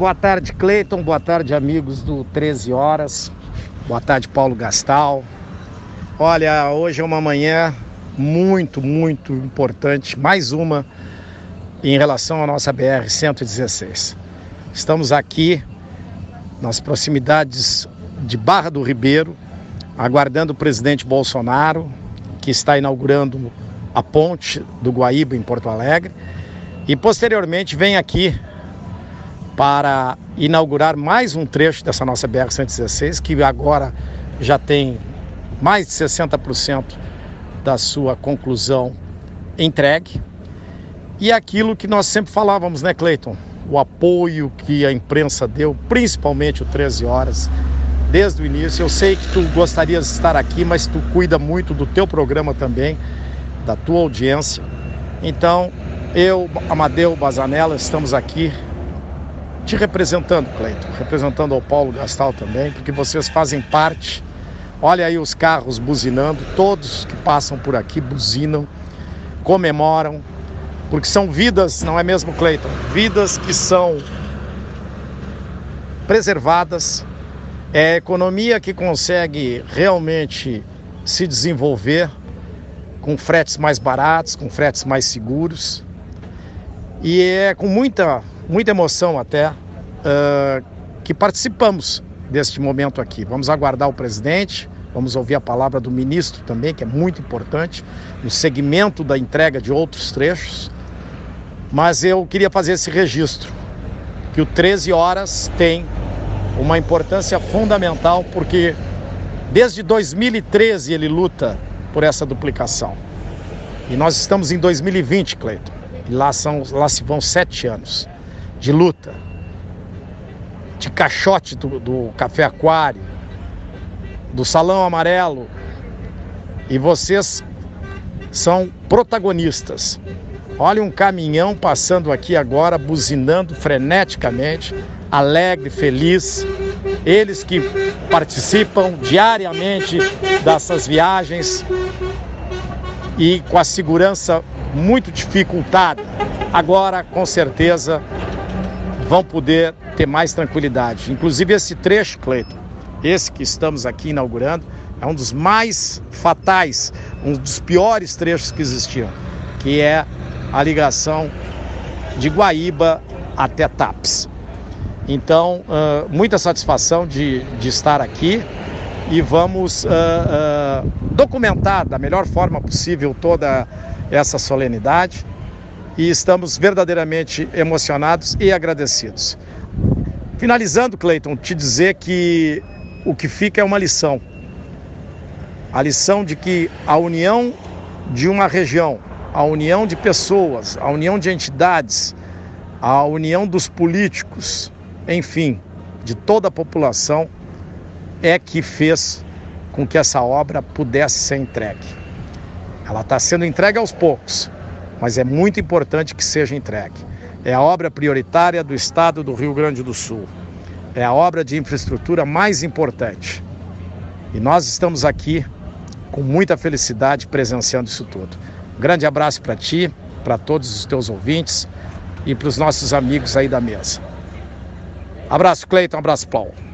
Boa tarde, Cleiton. Boa tarde, amigos do 13 Horas. Boa tarde, Paulo Gastal. Olha, hoje é uma manhã muito, muito importante. Mais uma em relação à nossa BR-116. Estamos aqui nas proximidades de Barra do Ribeiro, aguardando o presidente Bolsonaro, que está inaugurando a ponte do Guaíba em Porto Alegre, e posteriormente vem aqui para inaugurar mais um trecho dessa nossa BR-116, que agora já tem mais de 60% da sua conclusão entregue. E aquilo que nós sempre falávamos, né, Cleiton? O apoio que a imprensa deu, principalmente o 13 Horas, desde o início. Eu sei que tu gostarias de estar aqui, mas tu cuida muito do teu programa também, da tua audiência. Então, eu, Amadeu Bazanella, estamos aqui te representando, Cleiton, representando ao Paulo Gastal também, porque vocês fazem parte. Olha aí os carros buzinando, todos que passam por aqui buzinam, comemoram, porque são vidas, não é mesmo, Cleiton? Vidas que são preservadas, é a economia que consegue realmente se desenvolver com fretes mais baratos, com fretes mais seguros. E é com muita, muita emoção até uh, que participamos deste momento aqui. Vamos aguardar o presidente, vamos ouvir a palavra do ministro também, que é muito importante, no segmento da entrega de outros trechos. Mas eu queria fazer esse registro, que o 13 horas tem uma importância fundamental porque desde 2013 ele luta por essa duplicação. E nós estamos em 2020, Cleiton. E lá, são, lá se vão sete anos de luta, de caixote do, do Café Aquário, do Salão Amarelo. E vocês são protagonistas. Olha um caminhão passando aqui agora, buzinando freneticamente alegre, feliz. Eles que participam diariamente dessas viagens e com a segurança muito dificultada, agora com certeza vão poder ter mais tranquilidade. Inclusive esse trecho, Cleiton, esse que estamos aqui inaugurando, é um dos mais fatais, um dos piores trechos que existiam, que é a ligação de Guaíba até TAPS. Então, uh, muita satisfação de, de estar aqui e vamos uh, uh, documentar da melhor forma possível toda essa solenidade e estamos verdadeiramente emocionados e agradecidos. Finalizando, Cleiton, te dizer que o que fica é uma lição. A lição de que a união de uma região, a união de pessoas, a união de entidades, a união dos políticos, enfim, de toda a população, é que fez com que essa obra pudesse ser entregue. Ela está sendo entregue aos poucos, mas é muito importante que seja entregue. É a obra prioritária do estado do Rio Grande do Sul. É a obra de infraestrutura mais importante. E nós estamos aqui com muita felicidade presenciando isso tudo. Grande abraço para ti, para todos os teus ouvintes e para os nossos amigos aí da mesa. Abraço, Cleiton. Abraço, Paulo.